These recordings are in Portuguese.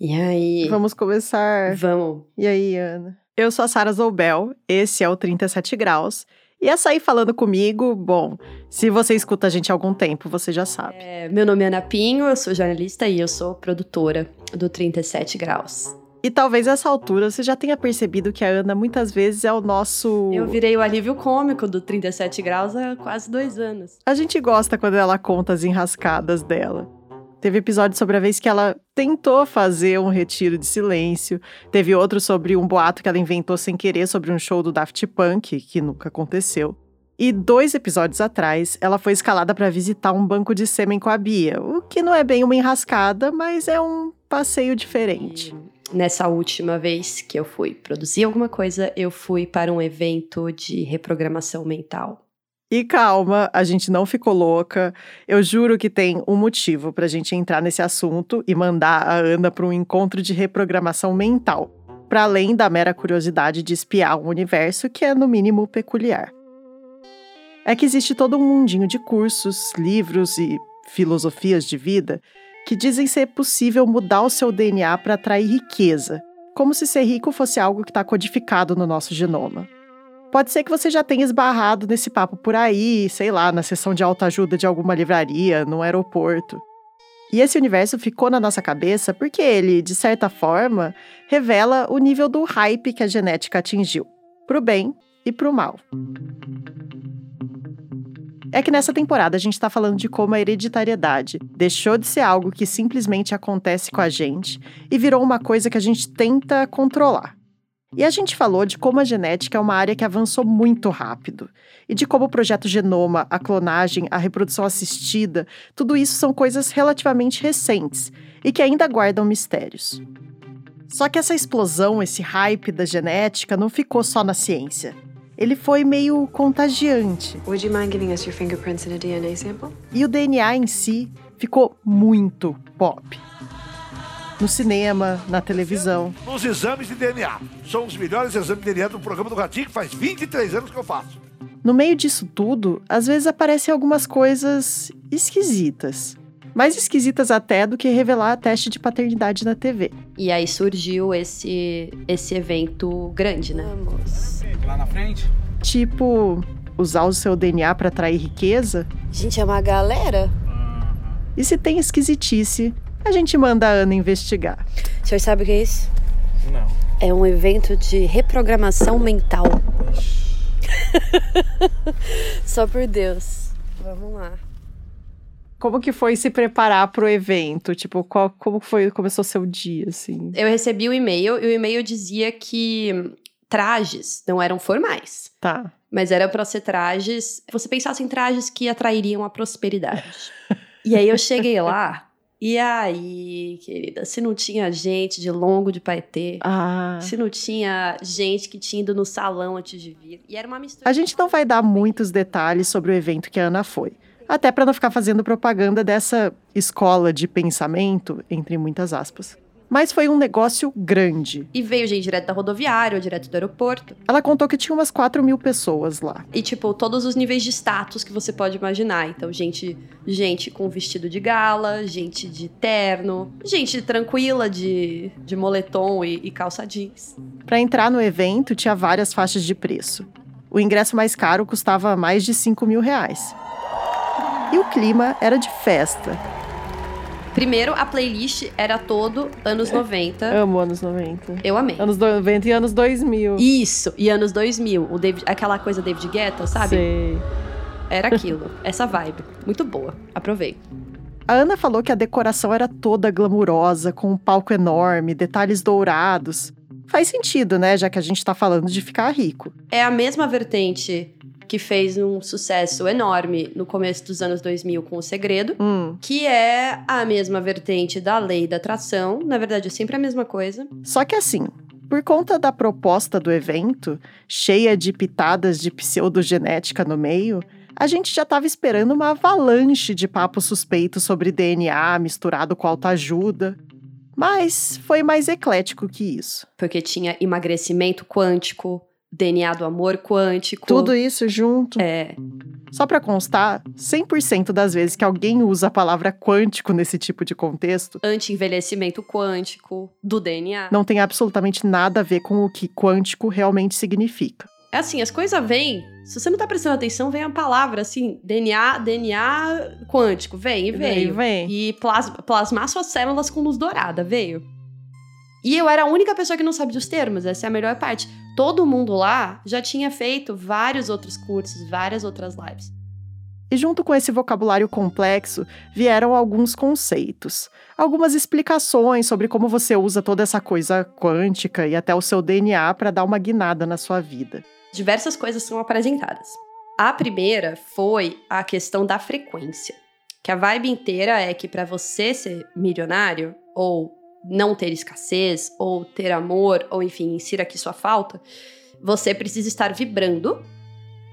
E aí? Vamos começar. Vamos. E aí, Ana? Eu sou a Sara Zoubel, esse é o 37 Graus. E essa aí falando comigo, bom, se você escuta a gente há algum tempo, você já sabe. É, meu nome é Ana Pinho, eu sou jornalista e eu sou produtora do 37 Graus. E talvez nessa altura você já tenha percebido que a Ana muitas vezes é o nosso. Eu virei o alívio cômico do 37 Graus há quase dois anos. A gente gosta quando ela conta as enrascadas dela. Teve episódio sobre a vez que ela tentou fazer um retiro de silêncio. Teve outro sobre um boato que ela inventou sem querer sobre um show do Daft Punk, que nunca aconteceu. E dois episódios atrás, ela foi escalada para visitar um banco de sêmen com a Bia, o que não é bem uma enrascada, mas é um passeio diferente. Nessa última vez que eu fui produzir alguma coisa, eu fui para um evento de reprogramação mental. E calma, a gente não ficou louca. Eu juro que tem um motivo pra gente entrar nesse assunto e mandar a Ana para um encontro de reprogramação mental, para além da mera curiosidade de espiar um universo que é no mínimo peculiar. É que existe todo um mundinho de cursos, livros e filosofias de vida que dizem ser possível mudar o seu DNA para atrair riqueza, como se ser rico fosse algo que está codificado no nosso genoma. Pode ser que você já tenha esbarrado nesse papo por aí, sei lá, na sessão de autoajuda de alguma livraria, no aeroporto. E esse universo ficou na nossa cabeça porque ele, de certa forma, revela o nível do hype que a genética atingiu, pro bem e pro mal. É que nessa temporada a gente está falando de como a hereditariedade deixou de ser algo que simplesmente acontece com a gente e virou uma coisa que a gente tenta controlar. E a gente falou de como a genética é uma área que avançou muito rápido. E de como o projeto Genoma, a clonagem, a reprodução assistida, tudo isso são coisas relativamente recentes e que ainda guardam mistérios. Só que essa explosão, esse hype da genética não ficou só na ciência. Ele foi meio contagiante. Would you mind giving us your fingerprints in a DNA sample? E o DNA em si ficou muito pop no cinema, na televisão. Nos exames de DNA. São os melhores exames de DNA do programa do Ratinho, que faz 23 anos que eu faço. No meio disso tudo, às vezes aparecem algumas coisas esquisitas. Mais esquisitas até do que revelar teste de paternidade na TV. E aí surgiu esse, esse evento grande, né? Vamos. Lá na frente? Tipo, usar o seu DNA para atrair riqueza. Gente, é uma galera. E se tem esquisitice, a gente manda a Ana investigar. O senhor sabe o que é isso? Não. É um evento de reprogramação mental. Só por Deus. Vamos lá. Como que foi se preparar pro evento? Tipo, qual, como foi, começou seu dia, assim? Eu recebi o e-mail e o e-mail dizia que trajes não eram formais. Tá. Mas era para ser trajes. Você pensasse em trajes que atrairiam a prosperidade. e aí eu cheguei lá. E aí, querida, se não tinha gente de longo de paetê, Ah. se não tinha gente que tinha ido no salão antes de vir. E era uma mistura. A gente não vai dar muitos detalhes sobre o evento que a Ana foi. Até para não ficar fazendo propaganda dessa escola de pensamento, entre muitas aspas. Mas foi um negócio grande. E veio gente direto da rodoviária, ou direto do aeroporto. Ela contou que tinha umas 4 mil pessoas lá. E, tipo, todos os níveis de status que você pode imaginar. Então, gente, gente com vestido de gala, gente de terno, gente tranquila de, de moletom e, e calça jeans. Para entrar no evento, tinha várias faixas de preço. O ingresso mais caro custava mais de 5 mil reais. E o clima era de festa. Primeiro, a playlist era todo anos 90. Amo anos 90. Eu amei. Anos 90 e anos 2000. Isso, e anos 2000. O David, aquela coisa David Guetta, sabe? Sei. Era aquilo. essa vibe. Muito boa. Aproveita. A Ana falou que a decoração era toda glamurosa, com um palco enorme, detalhes dourados. Faz sentido, né? Já que a gente tá falando de ficar rico. É a mesma vertente que fez um sucesso enorme no começo dos anos 2000 com O Segredo, Hum. que é a mesma vertente da lei da atração. Na verdade, é sempre a mesma coisa. Só que assim, por conta da proposta do evento, cheia de pitadas de pseudogenética no meio, a gente já estava esperando uma avalanche de papos suspeitos sobre DNA misturado com autoajuda. Mas foi mais eclético que isso. Porque tinha emagrecimento quântico, DNA do amor quântico. Tudo isso junto. É. Só para constar, 100% das vezes que alguém usa a palavra quântico nesse tipo de contexto, Anti-envelhecimento quântico do DNA. não tem absolutamente nada a ver com o que quântico realmente significa. É assim, as coisas vêm. Se você não tá prestando atenção, vem a palavra assim, DNA, DNA quântico, vem e veio. vem. E plas, plasmar suas células com luz dourada, veio. E eu era a única pessoa que não sabia os termos, essa é a melhor parte. Todo mundo lá já tinha feito vários outros cursos, várias outras lives. E junto com esse vocabulário complexo, vieram alguns conceitos, algumas explicações sobre como você usa toda essa coisa quântica e até o seu DNA para dar uma guinada na sua vida. Diversas coisas são apresentadas. A primeira foi a questão da frequência. Que a vibe inteira é que para você ser milionário, ou não ter escassez, ou ter amor, ou enfim, insira aqui sua falta, você precisa estar vibrando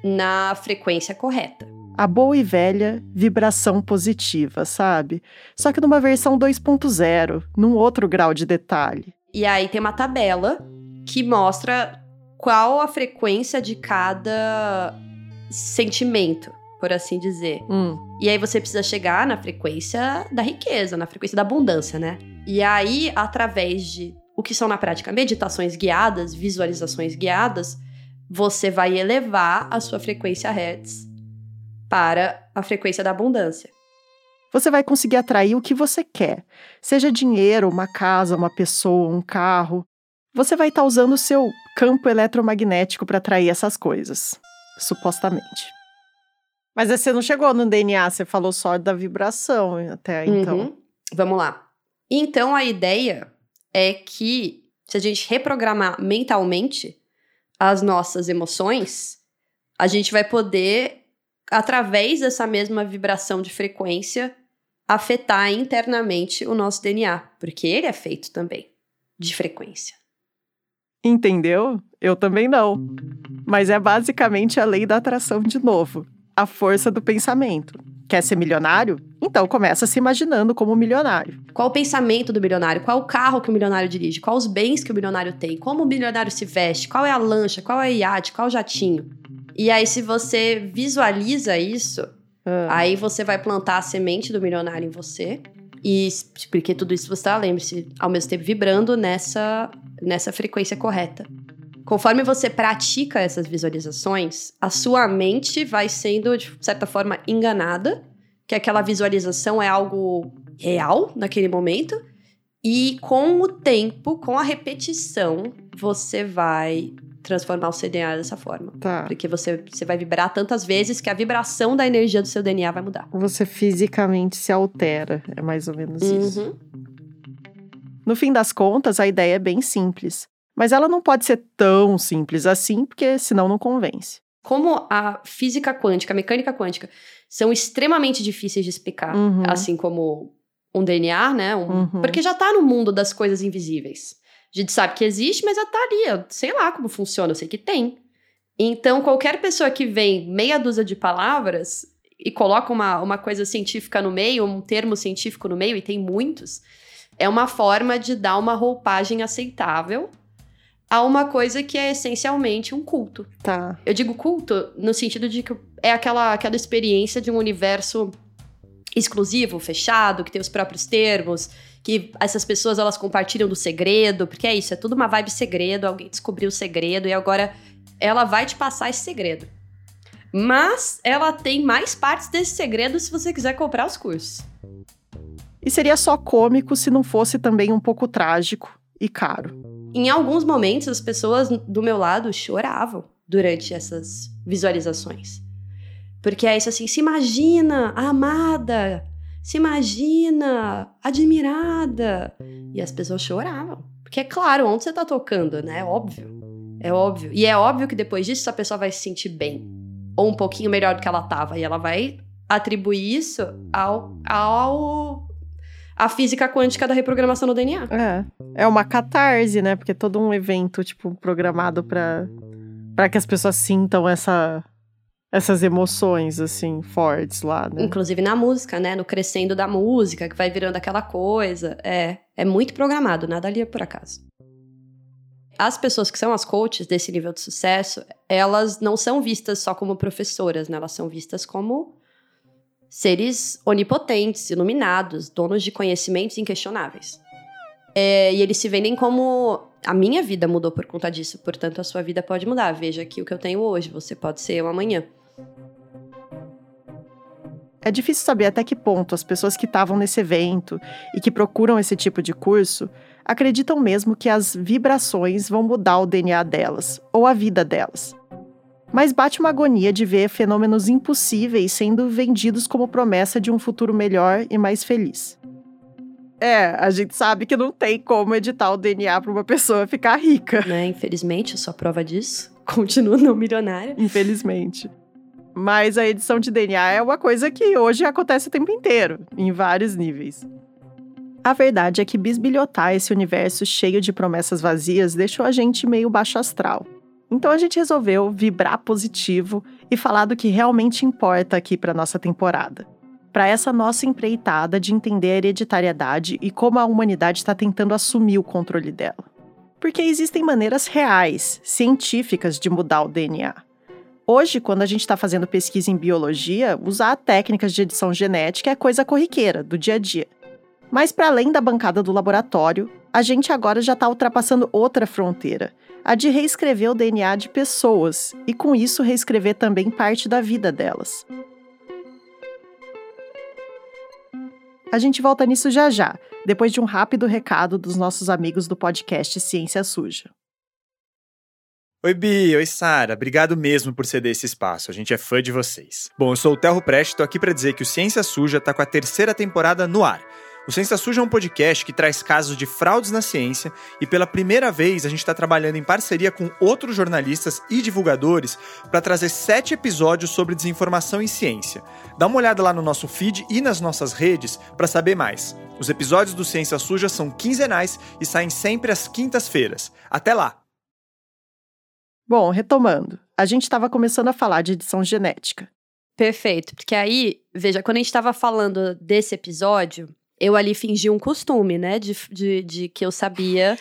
na frequência correta. A boa e velha vibração positiva, sabe? Só que numa versão 2.0, num outro grau de detalhe. E aí tem uma tabela que mostra qual a frequência de cada sentimento, por assim dizer. Hum, E aí você precisa chegar na frequência da riqueza, na frequência da abundância, né? E aí, através de o que são na prática meditações guiadas, visualizações guiadas, você vai elevar a sua frequência Hertz para a frequência da abundância. Você vai conseguir atrair o que você quer, seja dinheiro, uma casa, uma pessoa, um carro. Você vai estar usando o seu campo eletromagnético para atrair essas coisas, supostamente. Mas você não chegou no DNA, você falou só da vibração até então. Uhum. Vamos lá. Então a ideia é que se a gente reprogramar mentalmente as nossas emoções, a gente vai poder, através dessa mesma vibração de frequência, afetar internamente o nosso DNA, porque ele é feito também de frequência. Entendeu? Eu também não. Mas é basicamente a lei da atração de novo. A força do pensamento. Quer ser milionário? Então começa se imaginando como milionário. Qual o pensamento do milionário? Qual o carro que o milionário dirige? Quais os bens que o milionário tem? Como o milionário se veste? Qual é a lancha? Qual é o iate? Qual é o jatinho? E aí, se você visualiza isso, Ah, aí você vai plantar a semente do milionário em você. E porque tudo isso você tá, lembre-se, ao mesmo tempo vibrando nessa, nessa frequência correta. Conforme você pratica essas visualizações, a sua mente vai sendo, de certa forma, enganada, que aquela visualização é algo real naquele momento. E com o tempo, com a repetição, você vai transformar o seu DNA dessa forma. tá. Porque você, você vai vibrar tantas vezes que a vibração da energia do seu DNA vai mudar. Você fisicamente se altera. É mais ou menos isso. Uhum. No fim das contas, a ideia é bem simples. Mas ela não pode ser tão simples assim, porque senão não convence. Como a física quântica, a mecânica quântica, são extremamente difíceis de explicar, Uhum. assim como um DNA, né? Um- Uhum. Porque já tá no mundo das coisas invisíveis. A gente sabe que existe, mas já tá ali. Eu sei lá como funciona, eu sei que tem. Então, qualquer pessoa que vem meia dúzia de palavras e coloca uma, uma coisa científica no meio, um termo científico no meio, e tem muitos, é uma forma de dar uma roupagem aceitável a uma coisa que é essencialmente um culto. Tá. Eu digo culto no sentido de que é aquela, aquela experiência de um universo exclusivo, fechado, que tem os próprios termos, que essas pessoas elas compartilham do segredo, porque é isso, é tudo uma vibe segredo, alguém descobriu o segredo e agora ela vai te passar esse segredo. Mas ela tem mais partes desse segredo se você quiser comprar os cursos. E seria só cômico se não fosse também um pouco trágico e caro. Em alguns momentos, as pessoas do meu lado choravam durante essas visualizações. Porque é isso assim, se imagina amada, se imagina admirada. E as pessoas choravam. Porque é claro, onde você tá tocando, né? É óbvio. É óbvio. E é óbvio que depois disso a pessoa vai se sentir bem. Ou um pouquinho melhor do que ela tava. E ela vai atribuir isso ao, ao a física quântica da reprogramação do DNA. É. É uma catarse, né? Porque é todo um evento, tipo, programado pra, pra que as pessoas sintam essa, essas emoções, assim, fortes lá, né? Inclusive na música, né? No crescendo da música, que vai virando aquela coisa. É, é muito programado, nada ali é por acaso. As pessoas que são as coaches desse nível de sucesso, elas não são vistas só como professoras, né? Elas são vistas como seres onipotentes, iluminados, donos de conhecimentos inquestionáveis. É, e eles se vendem como a minha vida mudou por conta disso, portanto a sua vida pode mudar. Veja aqui o que eu tenho hoje, você pode ser eu amanhã. É difícil saber até que ponto as pessoas que estavam nesse evento e que procuram esse tipo de curso acreditam mesmo que as vibrações vão mudar o DNA delas ou a vida delas. Mas bate uma agonia de ver fenômenos impossíveis sendo vendidos como promessa de um futuro melhor e mais feliz. É, a gente sabe que não tem como editar o DNA para uma pessoa ficar rica. Né? Infelizmente, eu sou a prova disso. Continuo não milionária. Infelizmente. Mas a edição de DNA é uma coisa que hoje acontece o tempo inteiro, em vários níveis. A verdade é que bisbilhotar esse universo cheio de promessas vazias deixou a gente meio baixo astral. Então a gente resolveu vibrar positivo e falar do que realmente importa aqui para nossa temporada. Para essa nossa empreitada de entender a hereditariedade e como a humanidade está tentando assumir o controle dela. Porque existem maneiras reais, científicas de mudar o DNA. Hoje, quando a gente está fazendo pesquisa em biologia, usar técnicas de edição genética é coisa corriqueira, do dia a dia. Mas, para além da bancada do laboratório, a gente agora já está ultrapassando outra fronteira, a de reescrever o DNA de pessoas e, com isso, reescrever também parte da vida delas. A gente volta nisso já já, depois de um rápido recado dos nossos amigos do podcast Ciência Suja. Oi, Bi. Oi, Sara. Obrigado mesmo por ceder esse espaço. A gente é fã de vocês. Bom, eu sou o Terro Preste, tô aqui para dizer que o Ciência Suja tá com a terceira temporada no ar. O Ciência Suja é um podcast que traz casos de fraudes na ciência e pela primeira vez a gente está trabalhando em parceria com outros jornalistas e divulgadores para trazer sete episódios sobre desinformação em ciência. Dá uma olhada lá no nosso feed e nas nossas redes para saber mais. Os episódios do Ciência Suja são quinzenais e saem sempre às quintas-feiras. Até lá! Bom, retomando, a gente estava começando a falar de edição genética. Perfeito, porque aí, veja, quando a gente estava falando desse episódio, eu ali fingi um costume, né, de, de, de que eu sabia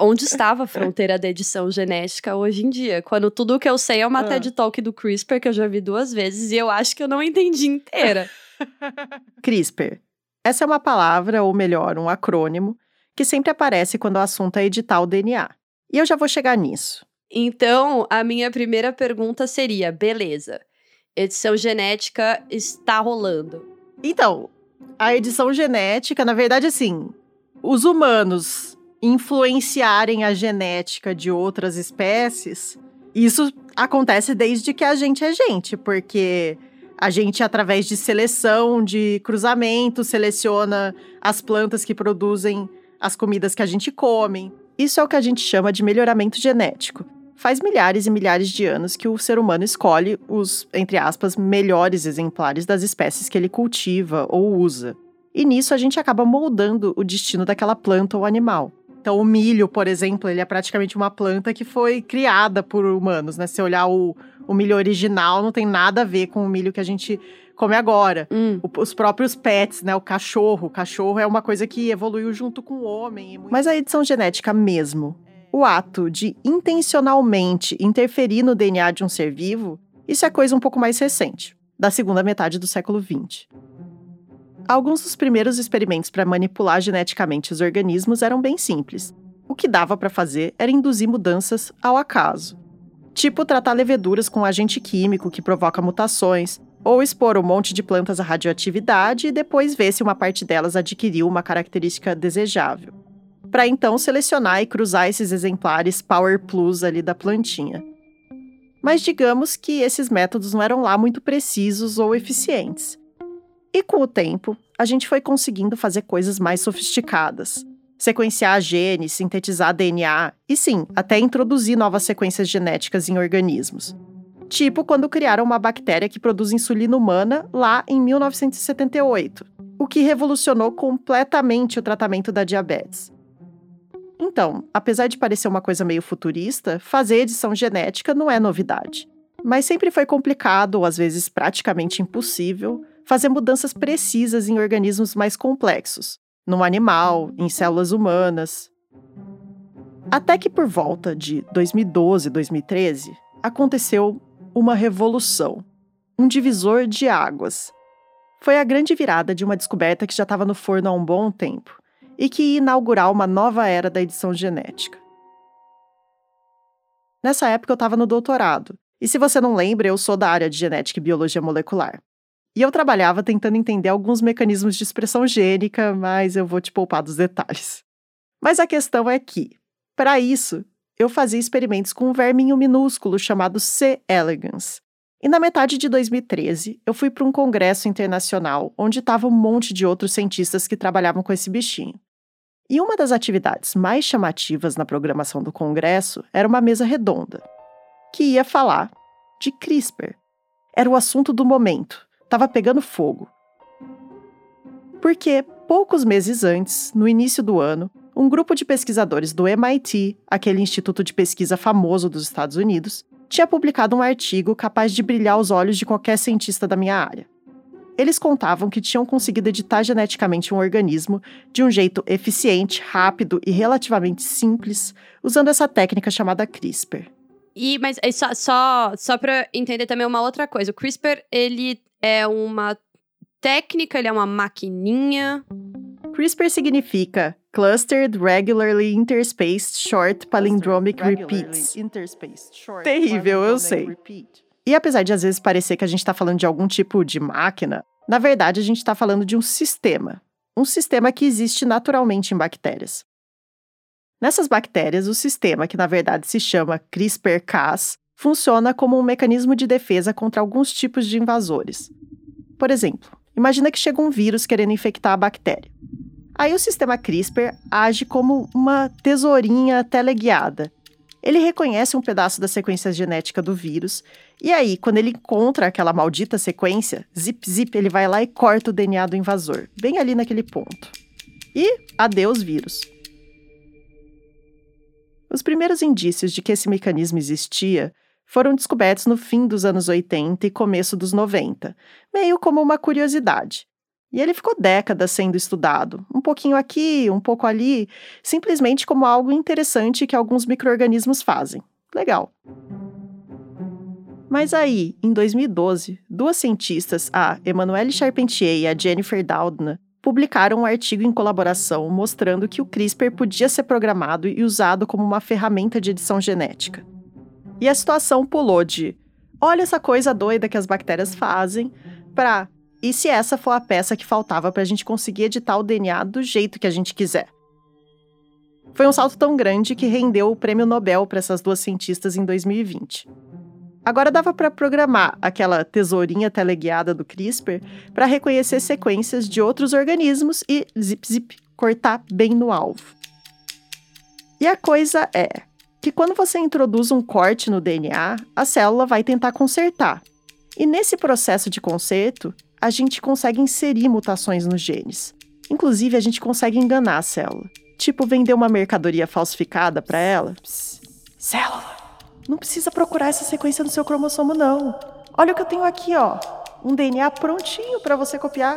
onde estava a fronteira da edição genética hoje em dia. Quando tudo o que eu sei é uma ah. TED Talk do CRISPR, que eu já vi duas vezes, e eu acho que eu não entendi inteira. CRISPR. Essa é uma palavra, ou melhor, um acrônimo, que sempre aparece quando o assunto é editar o DNA. E eu já vou chegar nisso. Então, a minha primeira pergunta seria: beleza, edição genética está rolando. Então, a edição genética, na verdade, assim, os humanos influenciarem a genética de outras espécies, isso acontece desde que a gente é gente, porque a gente, através de seleção, de cruzamento, seleciona as plantas que produzem as comidas que a gente come. Isso é o que a gente chama de melhoramento genético. Faz milhares e milhares de anos que o ser humano escolhe os, entre aspas, melhores exemplares das espécies que ele cultiva ou usa. E nisso a gente acaba moldando o destino daquela planta ou animal. Então, o milho, por exemplo, ele é praticamente uma planta que foi criada por humanos, né? Se olhar o, o milho original, não tem nada a ver com o milho que a gente come agora. Hum. O, os próprios pets, né? O cachorro. O cachorro é uma coisa que evoluiu junto com o homem. Mas a edição genética mesmo, o ato de intencionalmente interferir no DNA de um ser vivo, isso é coisa um pouco mais recente, da segunda metade do século XX. Alguns dos primeiros experimentos para manipular geneticamente os organismos eram bem simples. O que dava para fazer era induzir mudanças ao acaso. Tipo tratar leveduras com um agente químico que provoca mutações, ou expor um monte de plantas à radioatividade e depois ver se uma parte delas adquiriu uma característica desejável para então selecionar e cruzar esses exemplares Power Plus ali da plantinha. Mas digamos que esses métodos não eram lá muito precisos ou eficientes. E com o tempo, a gente foi conseguindo fazer coisas mais sofisticadas. Sequenciar genes, sintetizar DNA e sim, até introduzir novas sequências genéticas em organismos. Tipo quando criaram uma bactéria que produz insulina humana lá em 1978, o que revolucionou completamente o tratamento da diabetes. Então, apesar de parecer uma coisa meio futurista, fazer edição genética não é novidade. Mas sempre foi complicado, ou às vezes praticamente impossível, fazer mudanças precisas em organismos mais complexos, num animal, em células humanas. Até que por volta de 2012, 2013, aconteceu uma revolução, um divisor de águas. Foi a grande virada de uma descoberta que já estava no forno há um bom tempo e que ia inaugurar uma nova era da edição genética. Nessa época eu estava no doutorado, e se você não lembra, eu sou da área de genética e biologia molecular. E eu trabalhava tentando entender alguns mecanismos de expressão gênica, mas eu vou te poupar dos detalhes. Mas a questão é que, para isso, eu fazia experimentos com um verminho minúsculo chamado C. elegans. E na metade de 2013, eu fui para um congresso internacional onde estava um monte de outros cientistas que trabalhavam com esse bichinho. E uma das atividades mais chamativas na programação do congresso era uma mesa redonda, que ia falar de CRISPR. Era o assunto do momento, estava pegando fogo. Porque, poucos meses antes, no início do ano, um grupo de pesquisadores do MIT, aquele instituto de pesquisa famoso dos Estados Unidos, tinha publicado um artigo capaz de brilhar os olhos de qualquer cientista da minha área. Eles contavam que tinham conseguido editar geneticamente um organismo de um jeito eficiente, rápido e relativamente simples, usando essa técnica chamada CRISPR. E, mas é só, só, só para entender também uma outra coisa, o CRISPR, ele é uma técnica, ele é uma maquininha. CRISPR significa Clustered Regularly Interspaced Short Palindromic Repeats. Terrível, eu sei. E apesar de às vezes parecer que a gente está falando de algum tipo de máquina, na verdade a gente está falando de um sistema. Um sistema que existe naturalmente em bactérias. Nessas bactérias, o sistema, que na verdade se chama CRISPR-Cas, funciona como um mecanismo de defesa contra alguns tipos de invasores. Por exemplo, imagina que chega um vírus querendo infectar a bactéria. Aí o sistema CRISPR age como uma tesourinha teleguiada. Ele reconhece um pedaço da sequência genética do vírus, e aí, quando ele encontra aquela maldita sequência, zip zip, ele vai lá e corta o DNA do invasor, bem ali naquele ponto. E adeus vírus. Os primeiros indícios de que esse mecanismo existia foram descobertos no fim dos anos 80 e começo dos 90, meio como uma curiosidade. E ele ficou décadas sendo estudado, um pouquinho aqui, um pouco ali, simplesmente como algo interessante que alguns micro-organismos fazem. Legal. Mas aí, em 2012, duas cientistas, a Emmanuelle Charpentier e a Jennifer Doudna, publicaram um artigo em colaboração mostrando que o CRISPR podia ser programado e usado como uma ferramenta de edição genética. E a situação pulou de olha essa coisa doida que as bactérias fazem, para e se essa for a peça que faltava para a gente conseguir editar o DNA do jeito que a gente quiser? Foi um salto tão grande que rendeu o prêmio Nobel para essas duas cientistas em 2020. Agora dava para programar aquela tesourinha teleguiada do CRISPR para reconhecer sequências de outros organismos e zip zip cortar bem no alvo. E a coisa é que quando você introduz um corte no DNA, a célula vai tentar consertar. E nesse processo de conserto, a gente consegue inserir mutações nos genes. Inclusive, a gente consegue enganar a célula. Tipo, vender uma mercadoria falsificada para ela. Psst, célula, não precisa procurar essa sequência no seu cromossomo, não. Olha o que eu tenho aqui, ó. Um DNA prontinho para você copiar.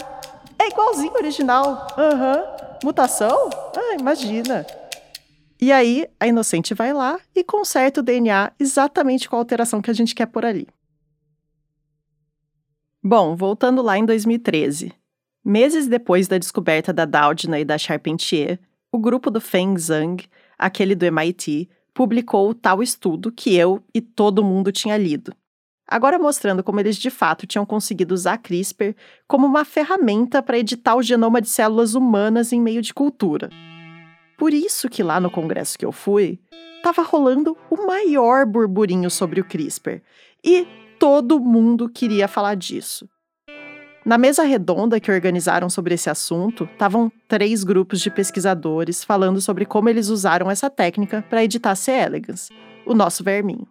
É igualzinho ao original. Aham. Uhum. Mutação? Ah, imagina. E aí, a inocente vai lá e conserta o DNA exatamente com a alteração que a gente quer por ali. Bom, voltando lá em 2013. Meses depois da descoberta da Doudna e da Charpentier, o grupo do Feng Zhang, aquele do MIT, publicou o tal estudo que eu e todo mundo tinha lido. Agora mostrando como eles de fato tinham conseguido usar CRISPR como uma ferramenta para editar o genoma de células humanas em meio de cultura. Por isso que lá no congresso que eu fui, estava rolando o maior burburinho sobre o CRISPR e todo mundo queria falar disso. Na mesa redonda que organizaram sobre esse assunto, estavam três grupos de pesquisadores falando sobre como eles usaram essa técnica para editar C. elegans, o nosso verminho.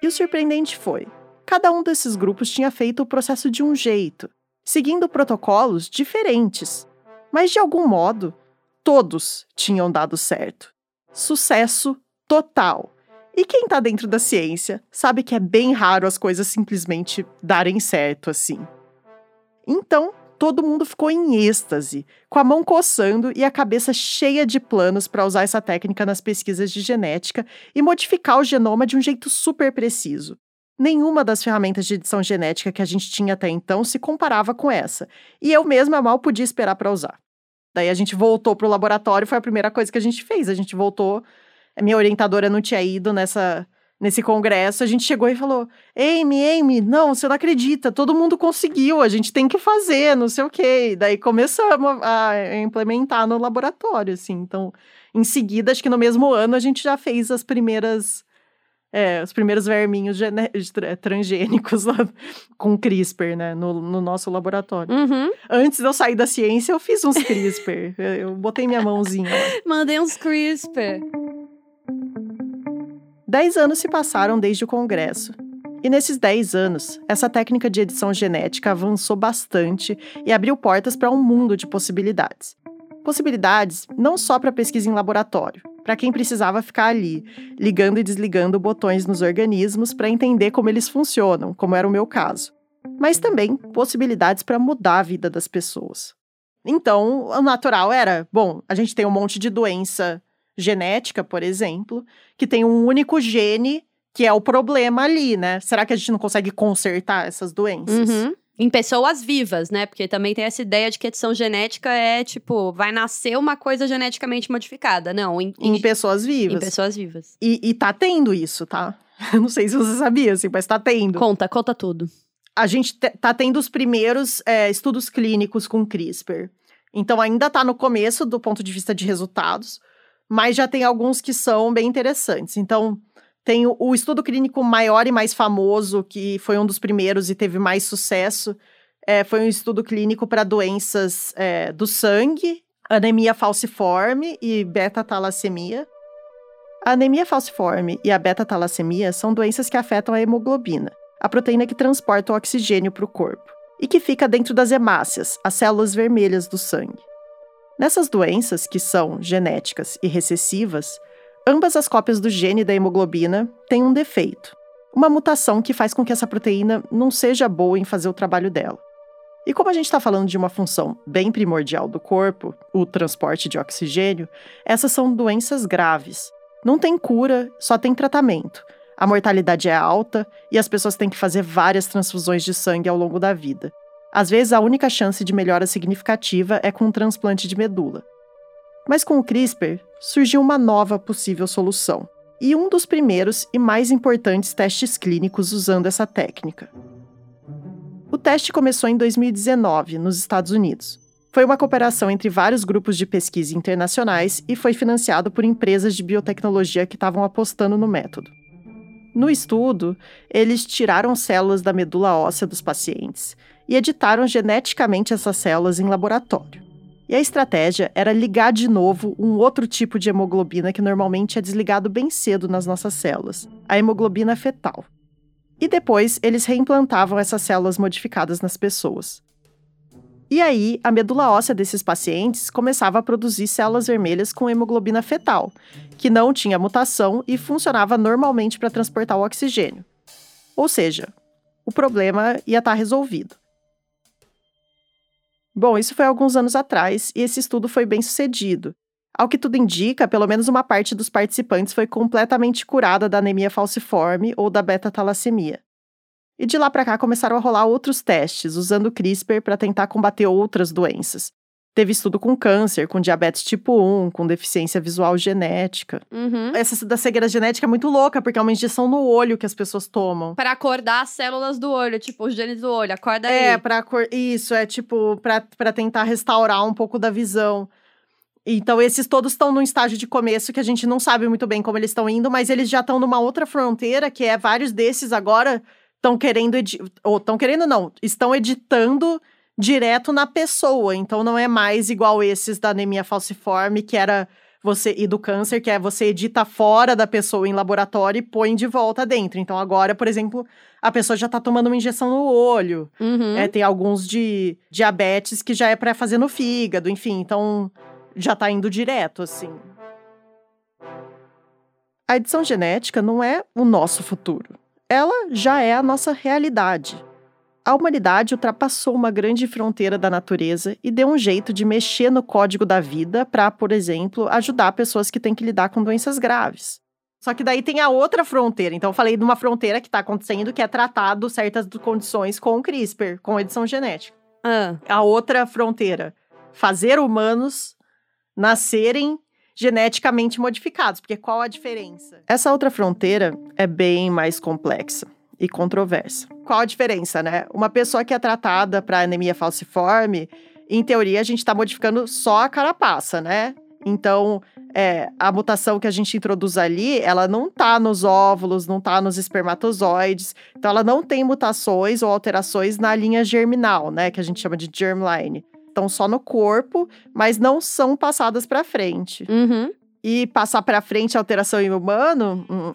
E o surpreendente foi: cada um desses grupos tinha feito o processo de um jeito, seguindo protocolos diferentes, mas de algum modo, todos tinham dado certo. Sucesso total. E quem está dentro da ciência sabe que é bem raro as coisas simplesmente darem certo assim. Então, todo mundo ficou em êxtase, com a mão coçando e a cabeça cheia de planos para usar essa técnica nas pesquisas de genética e modificar o genoma de um jeito super preciso. Nenhuma das ferramentas de edição genética que a gente tinha até então se comparava com essa, e eu mesma mal podia esperar para usar. Daí a gente voltou para o laboratório, foi a primeira coisa que a gente fez. A gente voltou, a minha orientadora não tinha ido nessa nesse congresso, a gente chegou e falou: Amy, Amy, não, você não acredita, todo mundo conseguiu, a gente tem que fazer, não sei o quê. E daí começamos a implementar no laboratório, assim. Então, em seguida, acho que no mesmo ano, a gente já fez as primeiras. É, os primeiros verminhos transgênicos lá com CRISPR, né, no, no nosso laboratório. Uhum. Antes de eu sair da ciência, eu fiz uns CRISPR. eu, eu botei minha mãozinha. Mandei uns CRISPR. Dez anos se passaram desde o Congresso. E nesses 10 anos, essa técnica de edição genética avançou bastante e abriu portas para um mundo de possibilidades. Possibilidades não só para pesquisa em laboratório, para quem precisava ficar ali, ligando e desligando botões nos organismos para entender como eles funcionam, como era o meu caso, mas também possibilidades para mudar a vida das pessoas. Então, o natural era: bom, a gente tem um monte de doença genética, por exemplo, que tem um único gene que é o problema ali, né? Será que a gente não consegue consertar essas doenças? Uhum. Em pessoas vivas, né? Porque também tem essa ideia de que edição genética é tipo, vai nascer uma coisa geneticamente modificada. Não, em, em, em pessoas vivas. Em pessoas vivas. E, e tá tendo isso, tá? não sei se você sabia, assim, mas tá tendo. Conta, conta tudo. A gente tá tendo os primeiros é, estudos clínicos com CRISPR. Então ainda tá no começo do ponto de vista de resultados, mas já tem alguns que são bem interessantes. Então, tem o, o, estudo clínico maior e mais famoso, que foi um dos primeiros e teve mais sucesso, é, foi um estudo clínico para doenças é, do sangue, anemia falciforme e beta-talassemia. A anemia falciforme e a beta-talassemia são doenças que afetam a hemoglobina, a proteína que transporta o oxigênio para o corpo, e que fica dentro das hemácias, as células vermelhas do sangue. Nessas doenças, que são genéticas e recessivas, ambas as cópias do gene da hemoglobina têm um defeito, uma mutação que faz com que essa proteína não seja boa em fazer o trabalho dela. E como a gente está falando de uma função bem primordial do corpo, o transporte de oxigênio, essas são doenças graves. Não tem cura, só tem tratamento. A mortalidade é alta e as pessoas têm que fazer várias transfusões de sangue ao longo da vida. Às vezes, a única chance de melhora significativa é com um transplante de medula. Mas com o CRISPR, surgiu uma nova possível solução, e um dos primeiros e mais importantes testes clínicos usando essa técnica. O teste começou em 2019, nos Estados Unidos. Foi uma cooperação entre vários grupos de pesquisa internacionais e foi financiado por empresas de biotecnologia que estavam apostando no método. No estudo, eles tiraram células da medula óssea dos pacientes e editaram geneticamente essas células em laboratório. E a estratégia era ligar de novo um outro tipo de hemoglobina que normalmente é desligado bem cedo nas nossas células, a hemoglobina fetal. E depois eles reimplantavam essas células modificadas nas pessoas. E aí, a medula óssea desses pacientes começava a produzir células vermelhas com hemoglobina fetal, que não tinha mutação e funcionava normalmente para transportar o oxigênio. Ou seja, o problema ia estar tá resolvido. Bom, isso foi alguns anos atrás e esse estudo foi bem sucedido. Ao que tudo indica, pelo menos uma parte dos participantes foi completamente curada da anemia falciforme ou da beta-talassemia. E de lá para cá começaram a rolar outros testes usando o CRISPR para tentar combater outras doenças, Teve estudo com câncer, com diabetes tipo 1, com deficiência visual genética. Uhum. Essa da cegueira genética é muito louca, porque é uma injeção no olho que as pessoas tomam. Para acordar as células do olho, tipo, os genes do olho, acorda é, aí. É, pra cor... isso, é tipo, para tentar restaurar um pouco da visão. Então, esses todos estão num estágio de começo que a gente não sabe muito bem como eles estão indo, mas eles já estão numa outra fronteira, que é vários desses agora estão querendo, edi... ou estão querendo não, estão editando direto na pessoa. Então não é mais igual esses da anemia falciforme, que era você e do câncer, que é você edita fora da pessoa em laboratório e põe de volta dentro. Então agora, por exemplo, a pessoa já tá tomando uma injeção no olho. Uhum. É, tem alguns de diabetes que já é para fazer no fígado, enfim, então já tá indo direto assim. A edição genética não é o nosso futuro. Ela já é a nossa realidade. A humanidade ultrapassou uma grande fronteira da natureza e deu um jeito de mexer no código da vida para, por exemplo, ajudar pessoas que têm que lidar com doenças graves. Só que daí tem a outra fronteira. Então, eu falei de uma fronteira que está acontecendo, que é tratado certas condições com CRISPR, com edição genética. Ah, A outra fronteira, fazer humanos nascerem geneticamente modificados. Porque qual a diferença? Essa outra fronteira é bem mais complexa e controversa. Qual a diferença, né? Uma pessoa que é tratada para anemia falciforme, em teoria, a gente está modificando só a carapaça, né? Então, é, a mutação que a gente introduz ali, ela não tá nos óvulos, não tá nos espermatozoides. Então, ela não tem mutações ou alterações na linha germinal, né? Que a gente chama de germline. Estão só no corpo, mas não são passadas para frente. uhum. E passar para frente a alteração em humano, hum,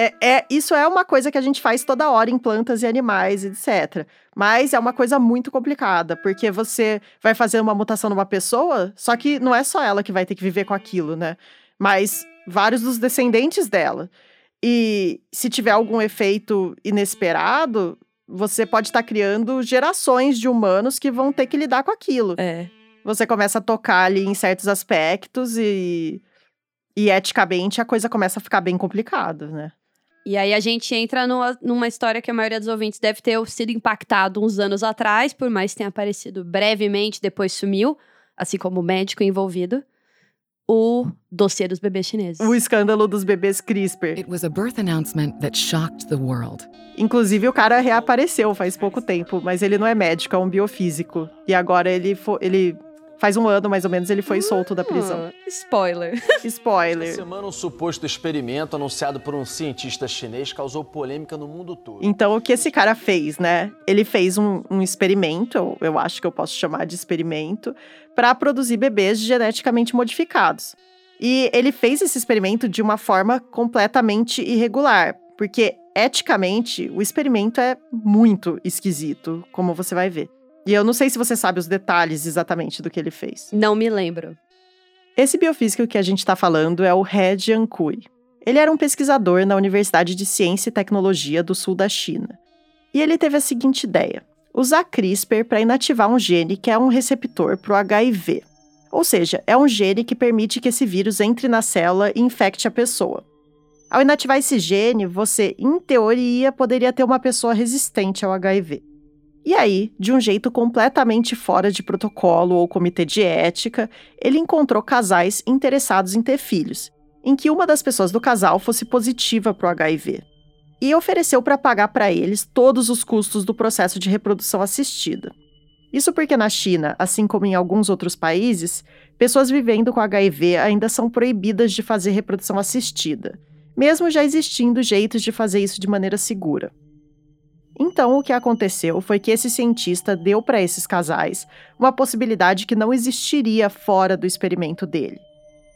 é, é, isso é uma coisa que a gente faz toda hora em plantas e animais, etc. Mas é uma coisa muito complicada, porque você vai fazer uma mutação numa pessoa, só que não é só ela que vai ter que viver com aquilo, né? Mas vários dos descendentes dela. E se tiver algum efeito inesperado, você pode estar criando gerações de humanos que vão ter que lidar com aquilo É. você começa a tocar ali em certos aspectos e, e eticamente a coisa começa a ficar bem complicada, né? E aí a gente entra numa, numa história que a maioria dos ouvintes deve ter sido impactado uns anos atrás, por mais que tenha aparecido brevemente, depois sumiu, assim como o médico envolvido, o dossiê dos bebês chineses. O escândalo dos bebês CRISPR. It was a birth announcement that shocked the world. Inclusive, o cara reapareceu faz pouco tempo, mas ele não é médico, é um biofísico. E agora ele, ele faz um ano, mais ou menos, ele foi solto da prisão. Ah, spoiler. Essa Spoiler. semana, um suposto experimento anunciado por um cientista chinês causou polêmica no mundo todo. Então, o que esse cara fez, né? Ele fez um, um experimento, eu, eu acho que eu posso chamar de experimento, para produzir bebês geneticamente modificados. E ele fez esse experimento de uma forma completamente irregular, porque eticamente o experimento é muito esquisito, como você vai ver. E eu não sei se você sabe os detalhes exatamente do que ele fez. Não me lembro. Esse biofísico que a gente está falando é o He Jiankui. Ele era um pesquisador na Universidade de Ciência e Tecnologia do sul da China. E ele teve a seguinte ideia: usar CRISPR para inativar um gene que é um receptor para o HIV. Ou seja, é um gene que permite que esse vírus entre na célula e infecte a pessoa. Ao inativar esse gene, você, em teoria, poderia ter uma pessoa resistente ao HIV. E aí, de um jeito completamente fora de protocolo ou comitê de ética, ele encontrou casais interessados em ter filhos, em que uma das pessoas do casal fosse positiva para o HIV. E ofereceu para pagar para eles todos os custos do processo de reprodução assistida. Isso porque na China, assim como em alguns outros países, pessoas vivendo com HIV ainda são proibidas de fazer reprodução assistida, mesmo já existindo jeitos de fazer isso de maneira segura. Então, o que aconteceu foi que esse cientista deu para esses casais uma possibilidade que não existiria fora do experimento dele.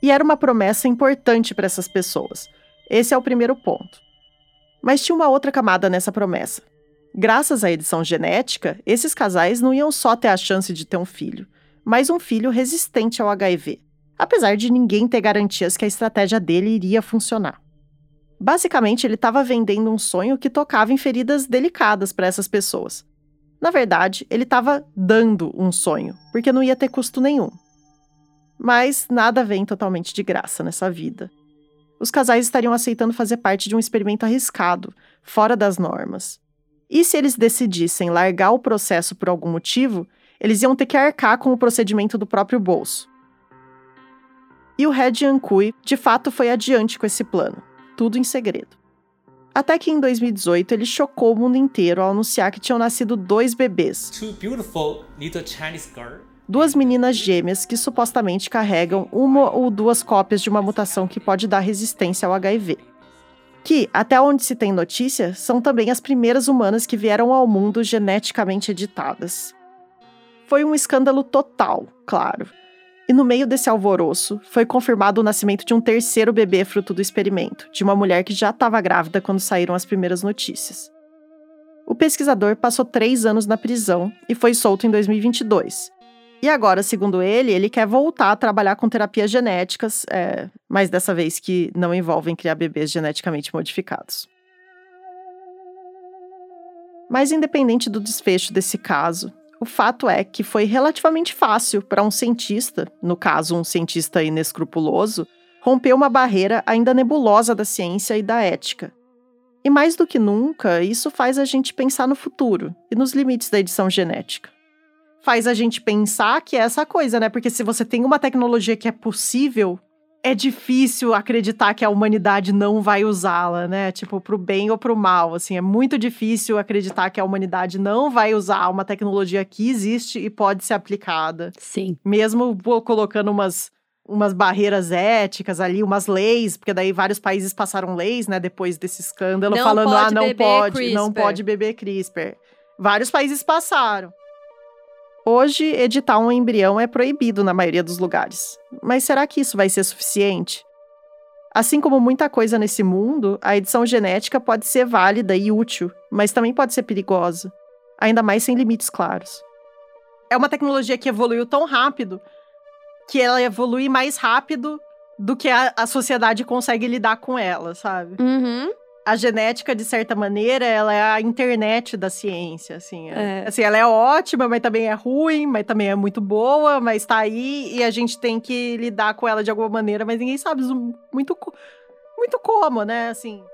E era uma promessa importante para essas pessoas. Esse é o primeiro ponto. Mas tinha uma outra camada nessa promessa. Graças à edição genética, esses casais não iam só ter a chance de ter um filho, mas um filho resistente ao HIV, apesar de ninguém ter garantias que a estratégia dele iria funcionar. Basicamente, ele estava vendendo um sonho que tocava em feridas delicadas para essas pessoas. Na verdade, ele estava dando um sonho, porque não ia ter custo nenhum. Mas nada vem totalmente de graça nessa vida. Os casais estariam aceitando fazer parte de um experimento arriscado, fora das normas. E se eles decidissem largar o processo por algum motivo, eles iam ter que arcar com o procedimento do próprio bolso. E o He Jiankui, de fato, foi adiante com esse plano tudo em segredo. Até que em 2018 ele chocou o mundo inteiro ao anunciar que tinham nascido dois bebês, duas meninas gêmeas que supostamente carregam uma ou duas cópias de uma mutação que pode dar resistência ao HIV. Que, até onde se tem notícia, são também as primeiras humanas que vieram ao mundo geneticamente editadas. Foi um escândalo total, claro. E no meio desse alvoroço, foi confirmado o nascimento de um terceiro bebê fruto do experimento, de uma mulher que já estava grávida quando saíram as primeiras notícias. O pesquisador passou três anos na prisão e foi solto em 2022. E agora, segundo ele, ele quer voltar a trabalhar com terapias genéticas, é, mas dessa vez que não envolvem criar bebês geneticamente modificados. Mas, independente do desfecho desse caso, o fato é que foi relativamente fácil para um cientista, no caso, um cientista inescrupuloso, romper uma barreira ainda nebulosa da ciência e da ética. E mais do que nunca, isso faz a gente pensar no futuro e nos limites da edição genética. Faz a gente pensar que é essa coisa, né? Porque se você tem uma tecnologia que é possível, é difícil acreditar que a humanidade não vai usá-la, né? Tipo, pro bem ou pro mal, assim, é muito difícil acreditar que a humanidade não vai usar uma tecnologia que existe e pode ser aplicada. Sim. Mesmo colocando umas umas barreiras éticas ali, umas leis, porque daí vários países passaram leis, né, depois desse escândalo, Não falando, ah, não pode, não CRISPR." pode beber CRISPR. Vários países passaram. Hoje, editar um embrião é proibido na maioria dos lugares. Mas será que isso vai ser suficiente? Assim como muita coisa nesse mundo, a edição genética pode ser válida e útil, mas também pode ser perigosa, ainda mais sem limites claros. É uma tecnologia que evoluiu tão rápido que ela evolui mais rápido do que a, a sociedade consegue lidar com ela, sabe? Uhum. A genética, de certa maneira, ela é a internet da ciência, assim. é- É. assim, ela é ótima, mas também é ruim, mas também é muito boa, mas tá aí e a gente tem que lidar com ela de alguma maneira, mas ninguém sabe muito, muito como, né? Assim.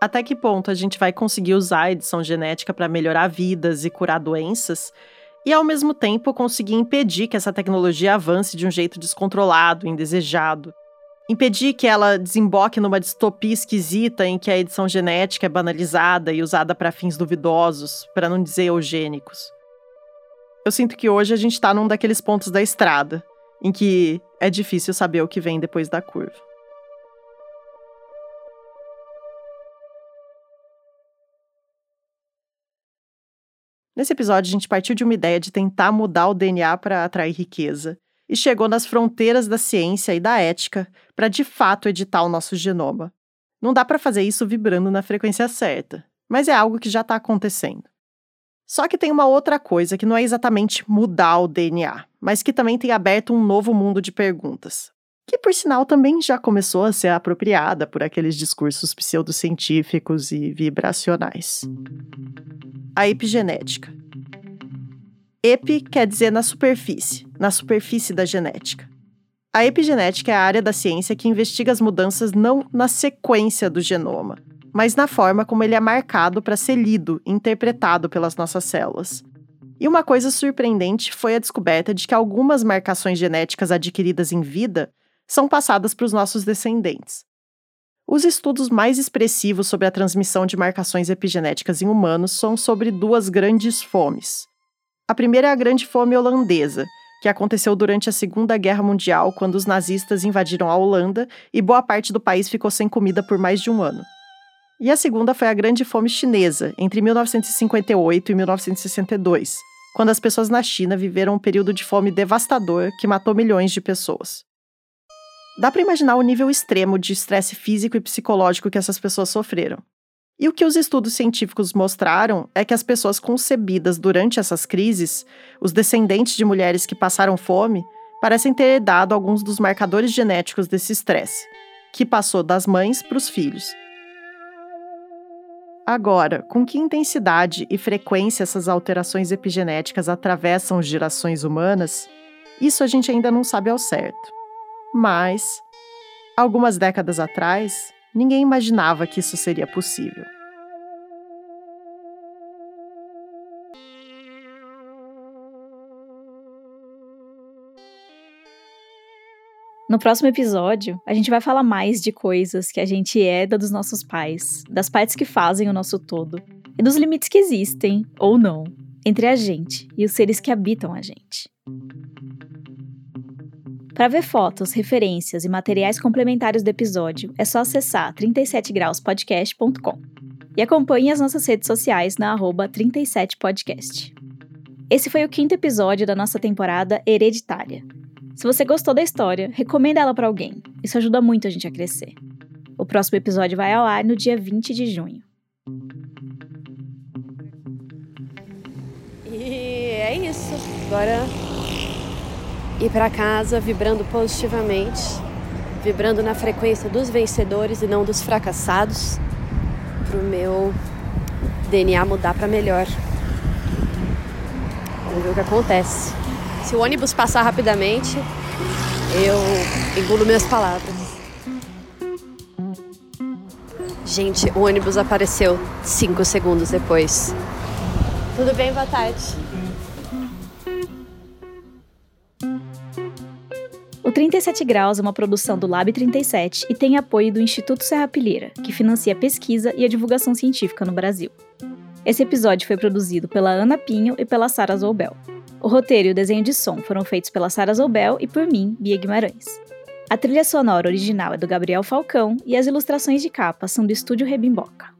Até que ponto a gente vai conseguir usar a edição genética para melhorar vidas e curar doenças? E ao mesmo tempo conseguir impedir que essa tecnologia avance de um jeito descontrolado, indesejado. Impedir que ela desemboque numa distopia esquisita em que a edição genética é banalizada e usada para fins duvidosos, para não dizer eugênicos. Eu sinto que hoje a gente tá num daqueles pontos da estrada em que é difícil saber o que vem depois da curva. Nesse episódio, a gente partiu de uma ideia de tentar mudar o DNA para atrair riqueza e chegou nas fronteiras da ciência e da ética para de fato editar o nosso genoma. Não dá para fazer isso vibrando na frequência certa, mas é algo que já está acontecendo. Só que tem uma outra coisa que não é exatamente mudar o DNA, mas que também tem aberto um novo mundo de perguntas, que por sinal também já começou a ser apropriada por aqueles discursos pseudocientíficos e vibracionais. A epigenética. Epi quer dizer na superfície, na superfície da genética. A epigenética é a área da ciência que investiga as mudanças não na sequência do genoma, mas na forma como ele é marcado para ser lido interpretado pelas nossas células. E uma coisa surpreendente foi a descoberta de que algumas marcações genéticas adquiridas em vida são passadas para os nossos descendentes. Os estudos mais expressivos sobre a transmissão de marcações epigenéticas em humanos são sobre duas grandes fomes. A primeira é a Grande Fome Holandesa, que aconteceu durante a Segunda Guerra Mundial, quando os nazistas invadiram a Holanda e boa parte do país ficou sem comida por mais de um ano. E a segunda foi a Grande Fome Chinesa, entre 1958 e 1962, quando as pessoas na China viveram um período de fome devastador que matou milhões de pessoas. Dá para imaginar o nível extremo de estresse físico e psicológico que essas pessoas sofreram. E o que os estudos científicos mostraram é que as pessoas concebidas durante essas crises, os descendentes de mulheres que passaram fome, parecem ter herdado alguns dos marcadores genéticos desse estresse, que passou das mães para os filhos. Agora, com que intensidade e frequência essas alterações epigenéticas atravessam gerações humanas, isso a gente ainda não sabe ao certo. Mas, algumas décadas atrás, ninguém imaginava que isso seria possível. No próximo episódio, a gente vai falar mais de coisas que a gente herda dos nossos pais, das partes que fazem o nosso todo e dos limites que existem, ou não, entre a gente e os seres que habitam a gente. Para ver fotos, referências e materiais complementares do episódio, é só acessar 37grauspodcast.com e acompanhe as nossas redes sociais na arroba 37podcast. Esse foi o quinto episódio da nossa temporada Hereditária. Se você gostou da história, recomenda ela para alguém. Isso ajuda muito a gente a crescer. O próximo episódio vai ao ar no dia 20 de junho. E é isso. Agora ir para casa vibrando positivamente, vibrando na frequência dos vencedores e não dos fracassados, pro meu DNA mudar para melhor. Vamos ver o que acontece. Se o ônibus passar rapidamente, eu engulo minhas palavras. Gente, o ônibus apareceu cinco segundos depois. Tudo bem, boa tarde. 37 Graus é uma produção do Lab 37 e tem apoio do Instituto Serra Pilheira, que financia a pesquisa e a divulgação científica no Brasil. Esse episódio foi produzido pela Ana Pinho e pela Sara Zoubel. O roteiro e o desenho de som foram feitos pela Sara Zoubel e por mim, Bia Guimarães. A trilha sonora original é do Gabriel Falcão e as ilustrações de capa são do Estúdio Rebimboca.